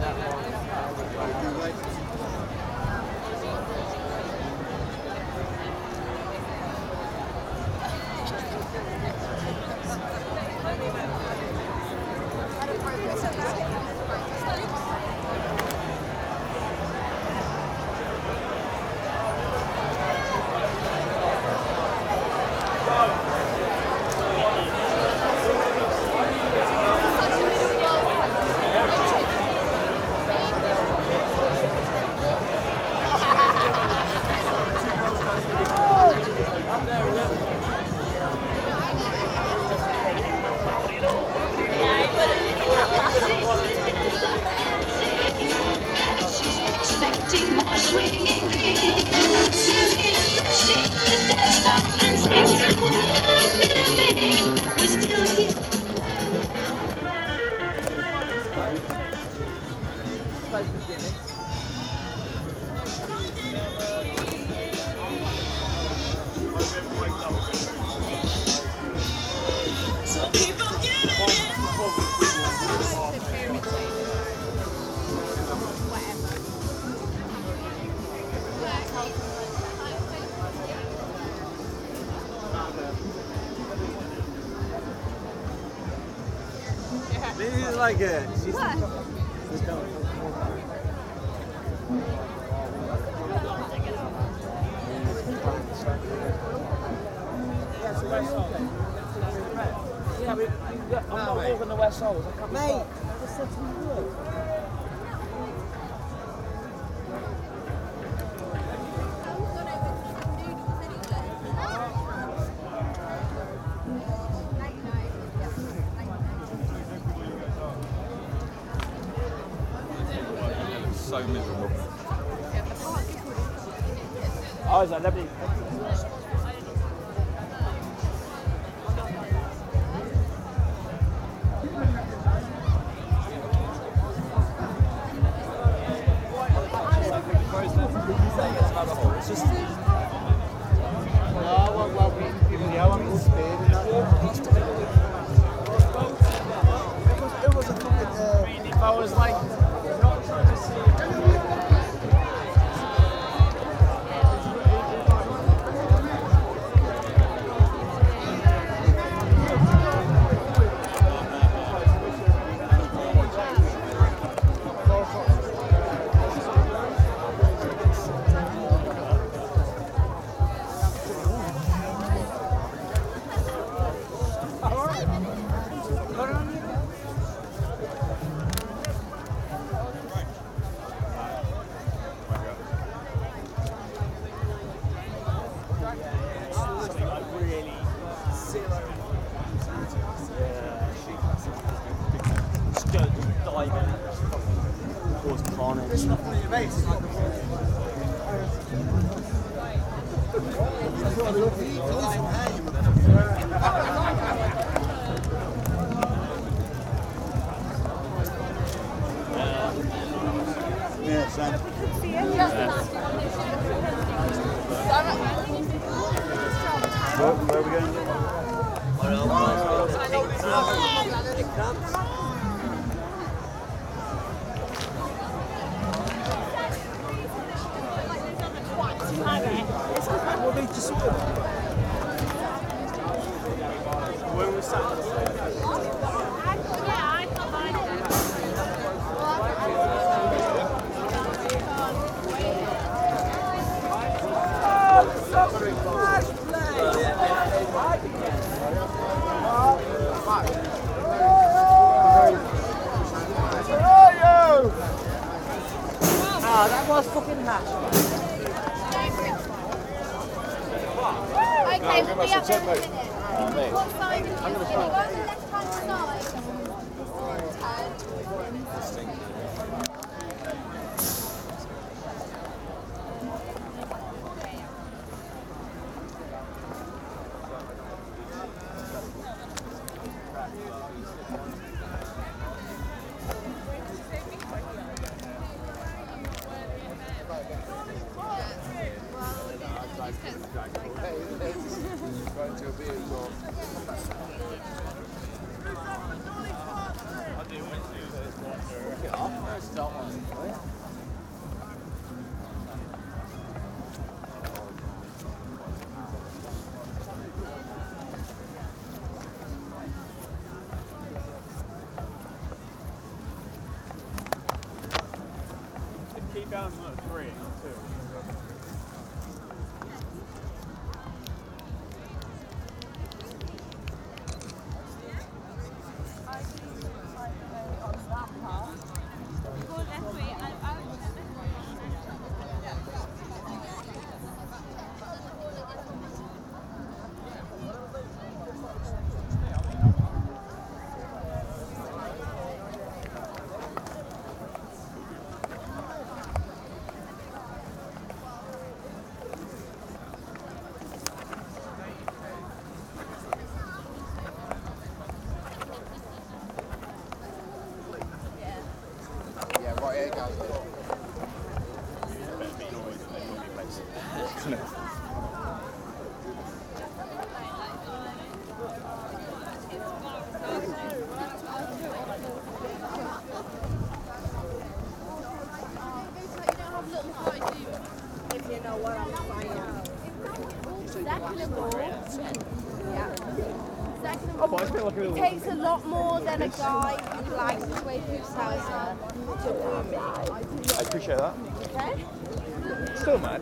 that long. Like it. She's Yeah, we, yeah, I'm not walking the West Soles. I can't be Mate, fucked. Was fucking hash. Okay, we'll be up there in a minute. What side is I'm going to Go takes a lot more than a guy who likes the way food salsa to woo me. I appreciate that. Okay? Still, man.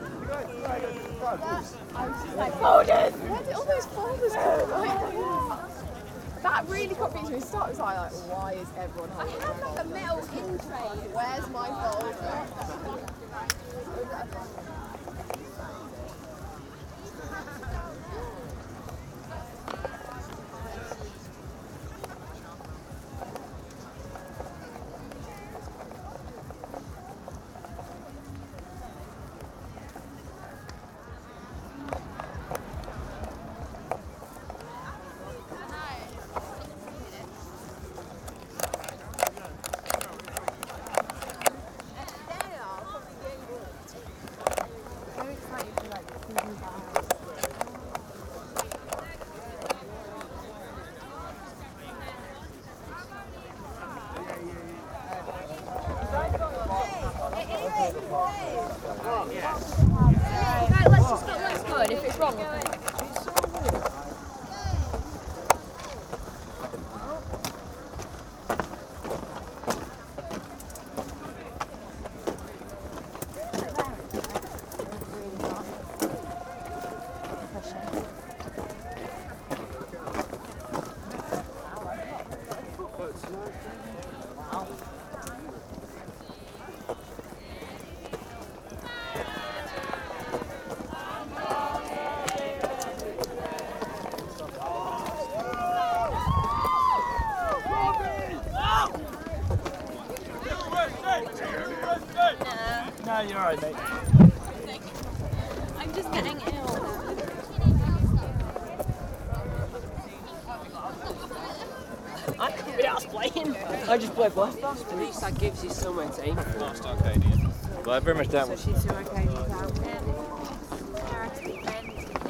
I just play ball. At least that gives you somewhere to aim for. Last Arcadian. Well, I very much doubt. She's too okay with that.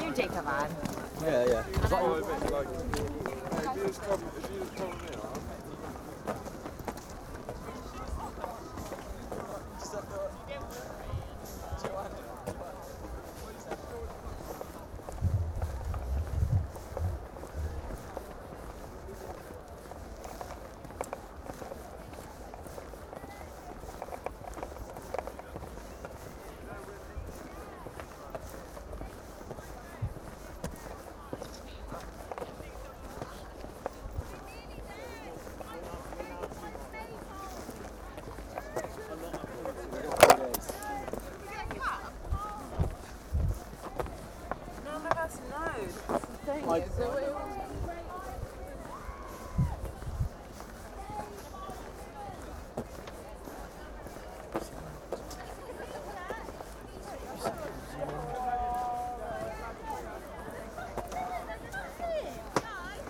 You take a man. Yeah, yeah. None of us know. That's the thing. is that we-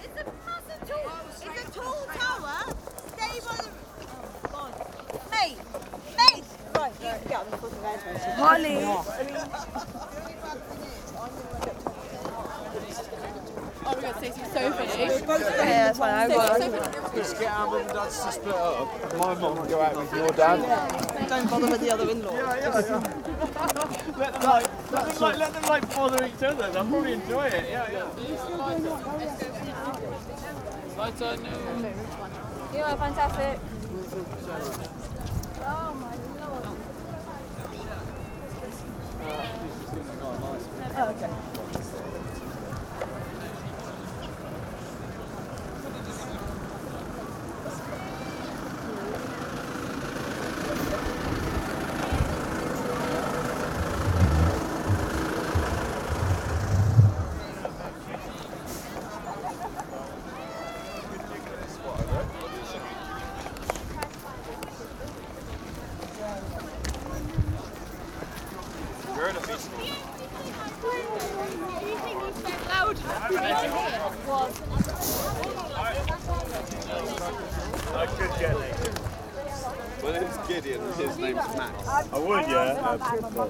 It's a massive tall, it's a tall tower. Stay by the. Mate, mate. Right, right. Get on the fucking bed. Holly. Oh my god, Stacey's so funny. Yeah, that's fine. I it. Just get our and dads to split up. My mum will go out with your dad. Don't bother with the other in-law. Let them like, let them like, let them like bother each other. They'll probably enjoy it. Yeah, yeah. You are fantastic. We're in a feast. I could get it. My name's Gideon and his name's Max. I would, yeah.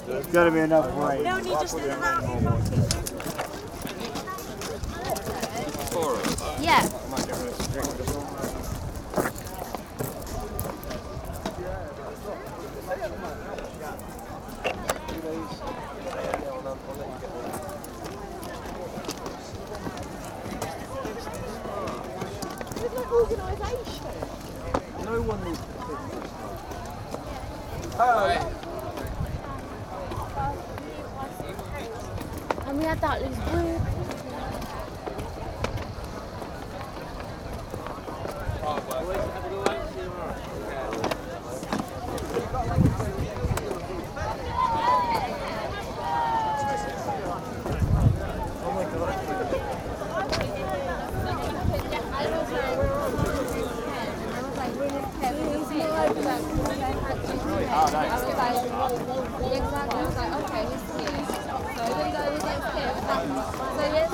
There's got to be enough weight. No, you just did that. Four of us. Yeah. And we had that loose weird. Exactly. I was like, okay, he's here. So I didn't go against him. So yes,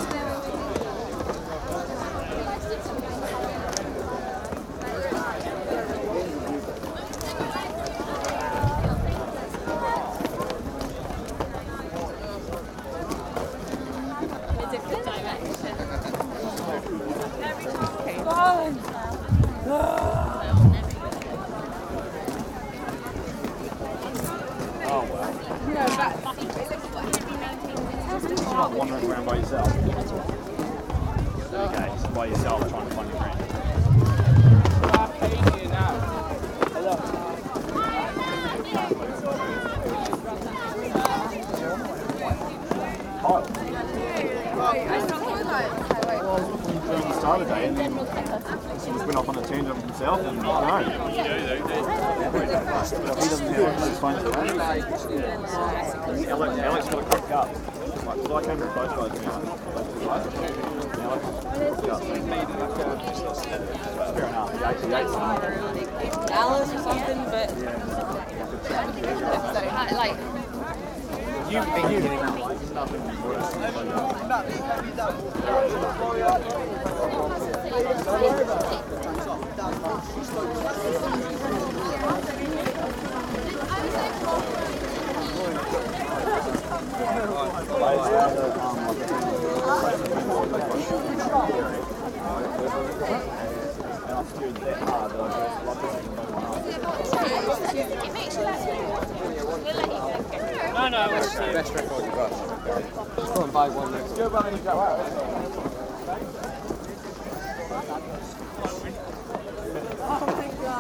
You're not wandering around by yourself. Okay, so by yourself trying to find your friend. During the start of the day, and then he just went off on a tangent of himself and no. He doesn't have those phones around. Alex, Alex got a quick cup. Like, 'cause I came to both guys, you know, both two guys. And Alex, yeah, fair enough. He ate, he ate. Alice or something, but like, You, you, there's nothing worse than no, no, we're Best record you've got. Just go and buy one next. Go buy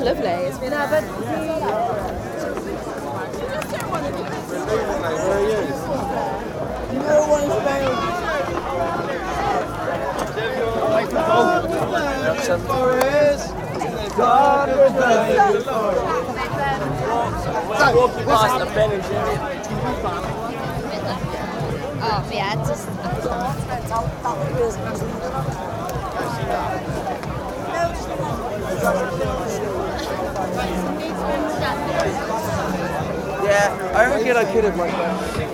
lovely. It's been Forest, God, Have like that.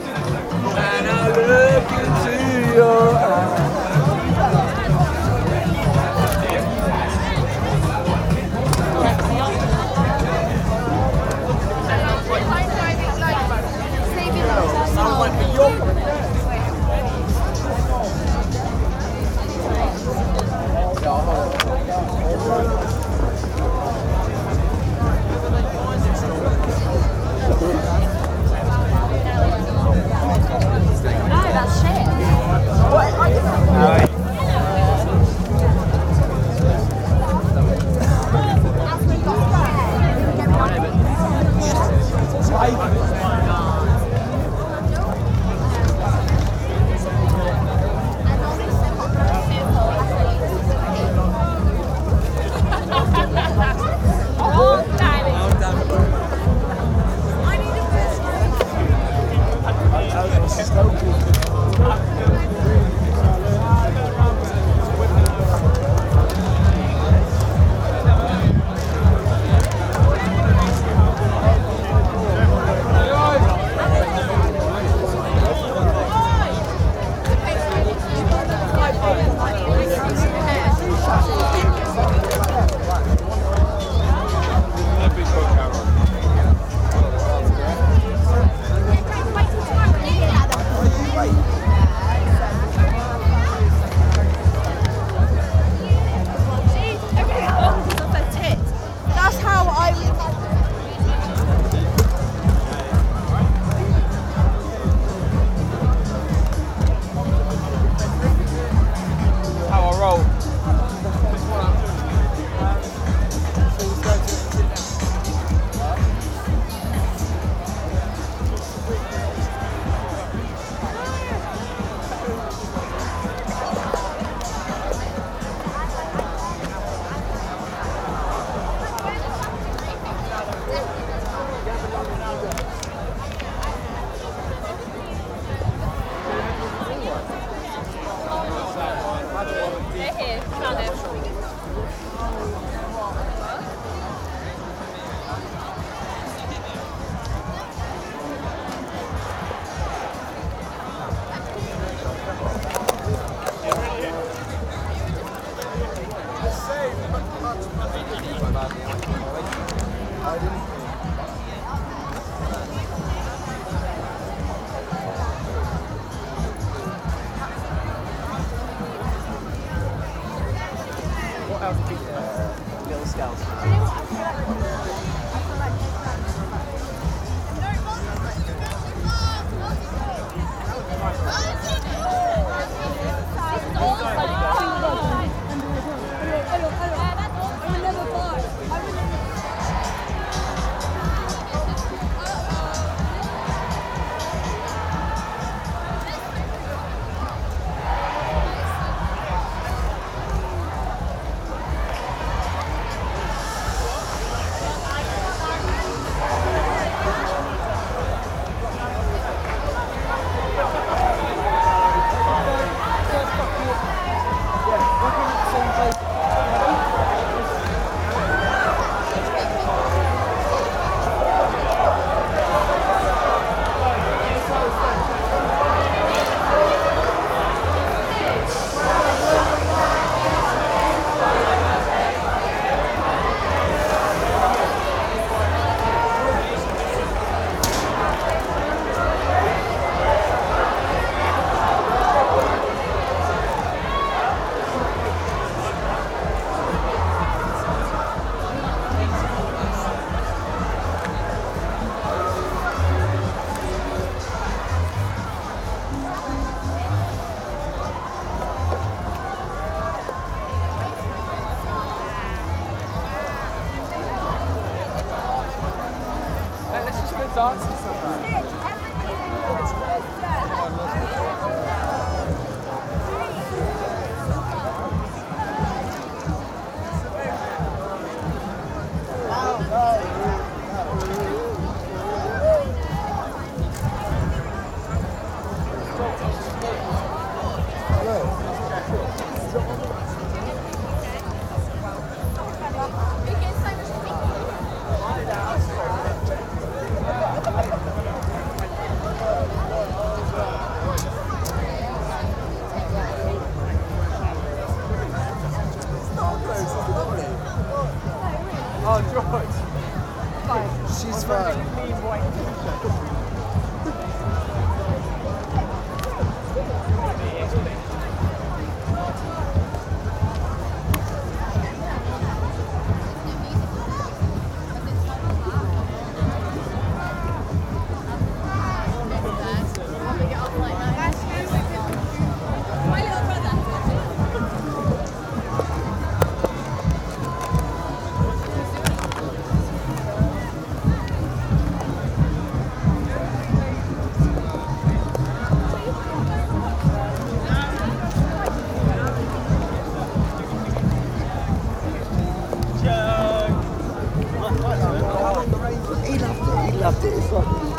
atteso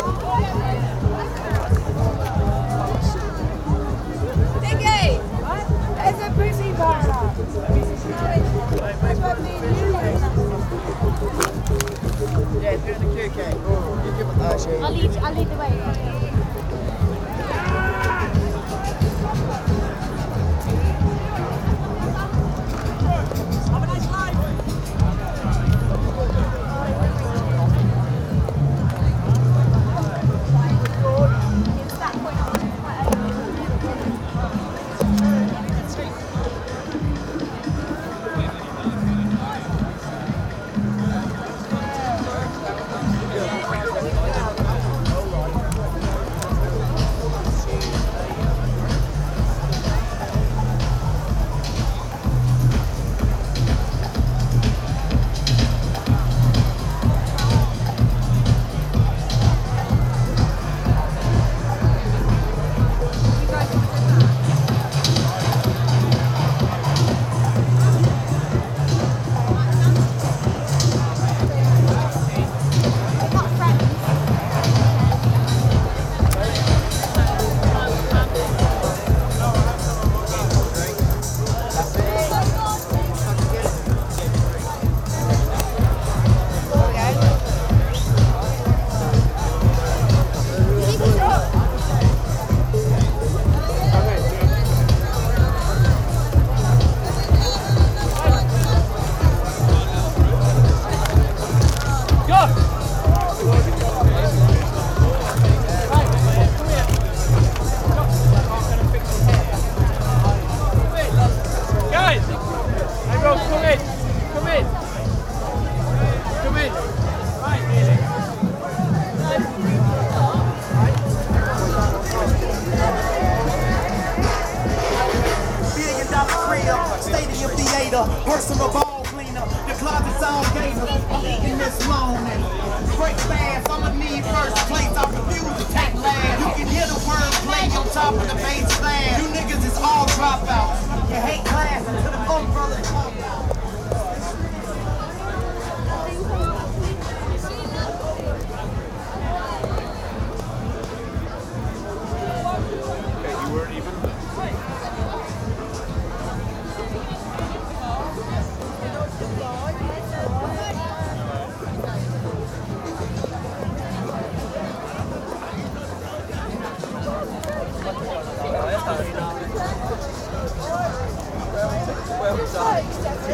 I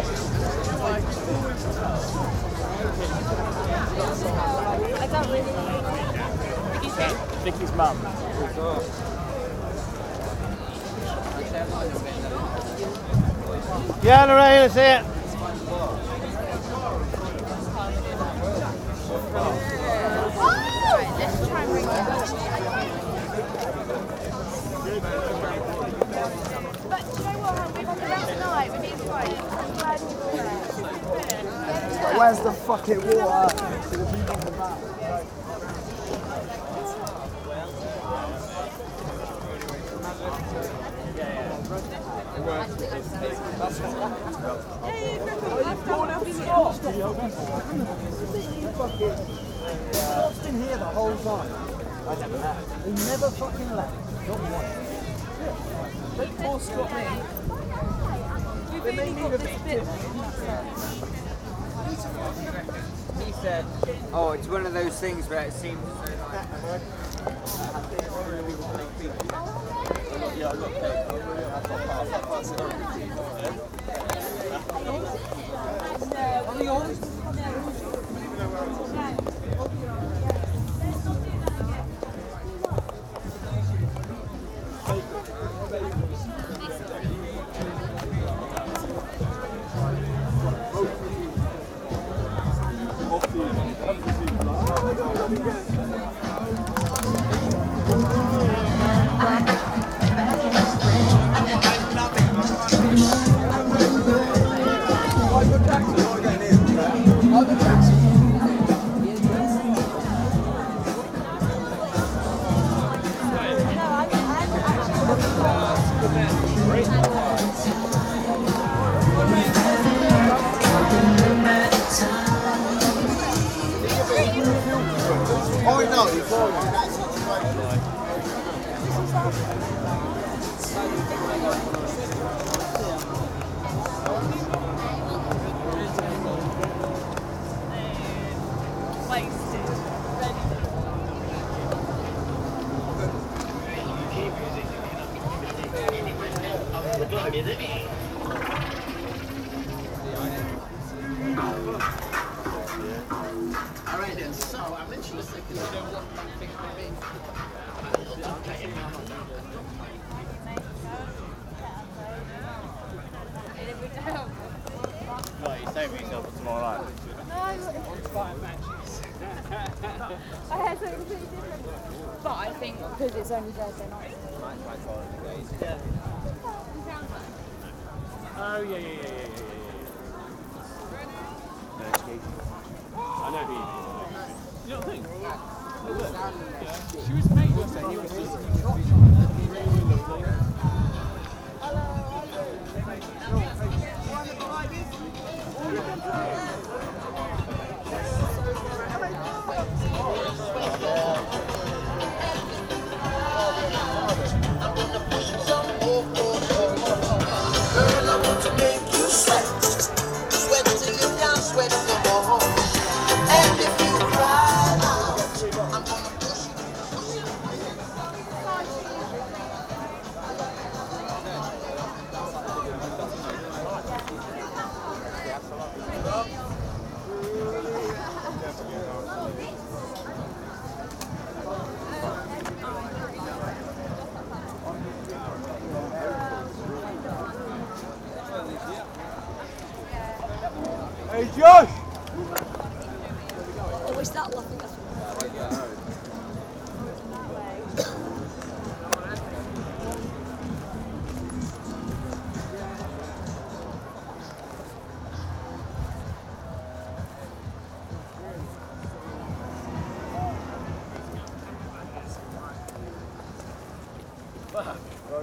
Vicky's mum. Yeah, Lorraine, that's it. Right, let's try and bring it up. But do you know what? We've got the rest tonight. We need to go. I'm glad we're all Where's the fucking water? Scott's been here the whole time. I never left. He never fucking left. Not once. Don't force Scott me. They may need a bit He said, oh, it's one of those things where it seems though like... you yourself for tomorrow night. I had something completely different. But I think because it's only Thursday night. Oh, yeah, yeah, yeah, yeah, yeah. No. I know who you You don't think? She was made he was just Girl, Vamos!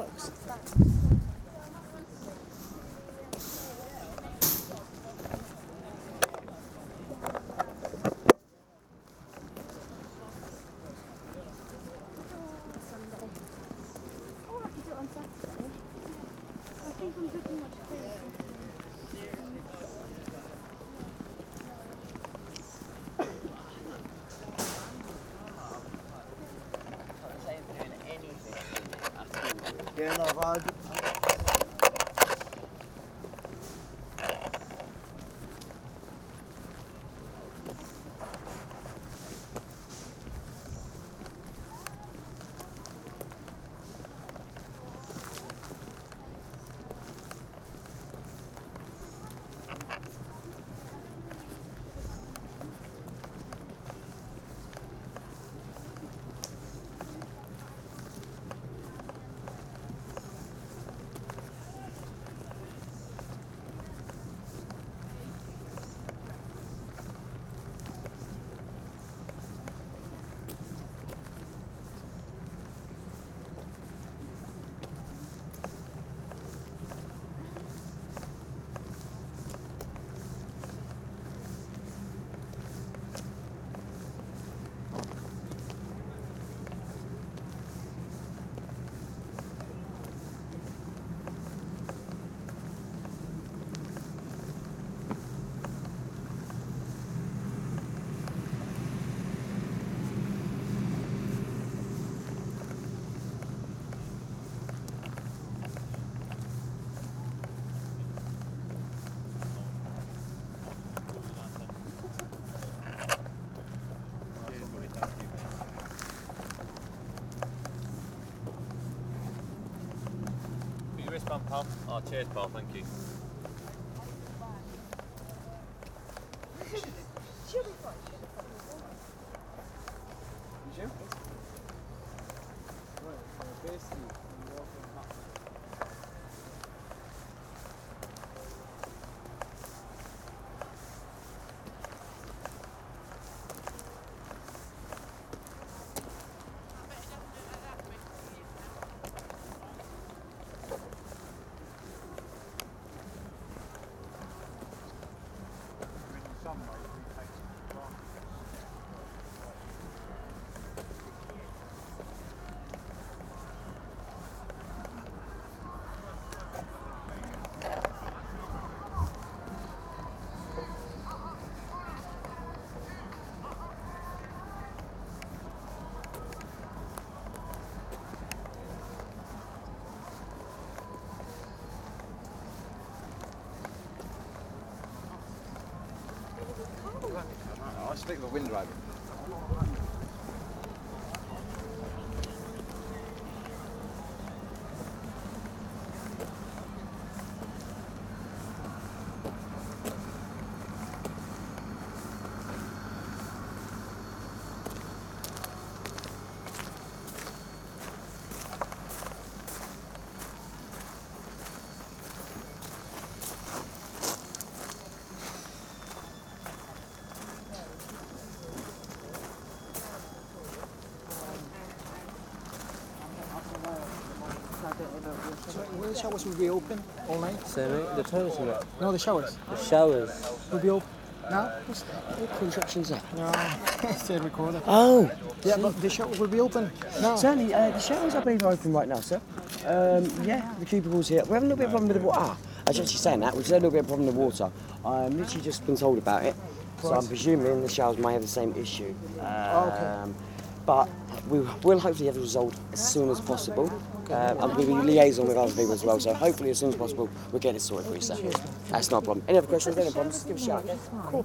bollocks. renovado. cheers, Paul. Thank you. think the wind rider. The showers will be open all night? So, the toilets are up. No, the showers The showers. will be open now. What contraction's that? No, it's the recorder. Oh, Yeah, but the showers will be open No. certainly. Uh, the showers I believe are open right now, sir. Um, yeah, the cubicles here. We're having a little bit of problem with the water. Ah, I was actually saying that. We've had a little bit of problem with the water. I'm literally just been told about it. So I'm presuming the showers may have the same issue. Um, But we will hopefully have it result as soon as possible. Um, I'm going to be liaising with other people as well, so hopefully as soon as possible we'll get it sorted for you, sir. That's not a problem. Any other questions, any problems, just give a shout. Cool.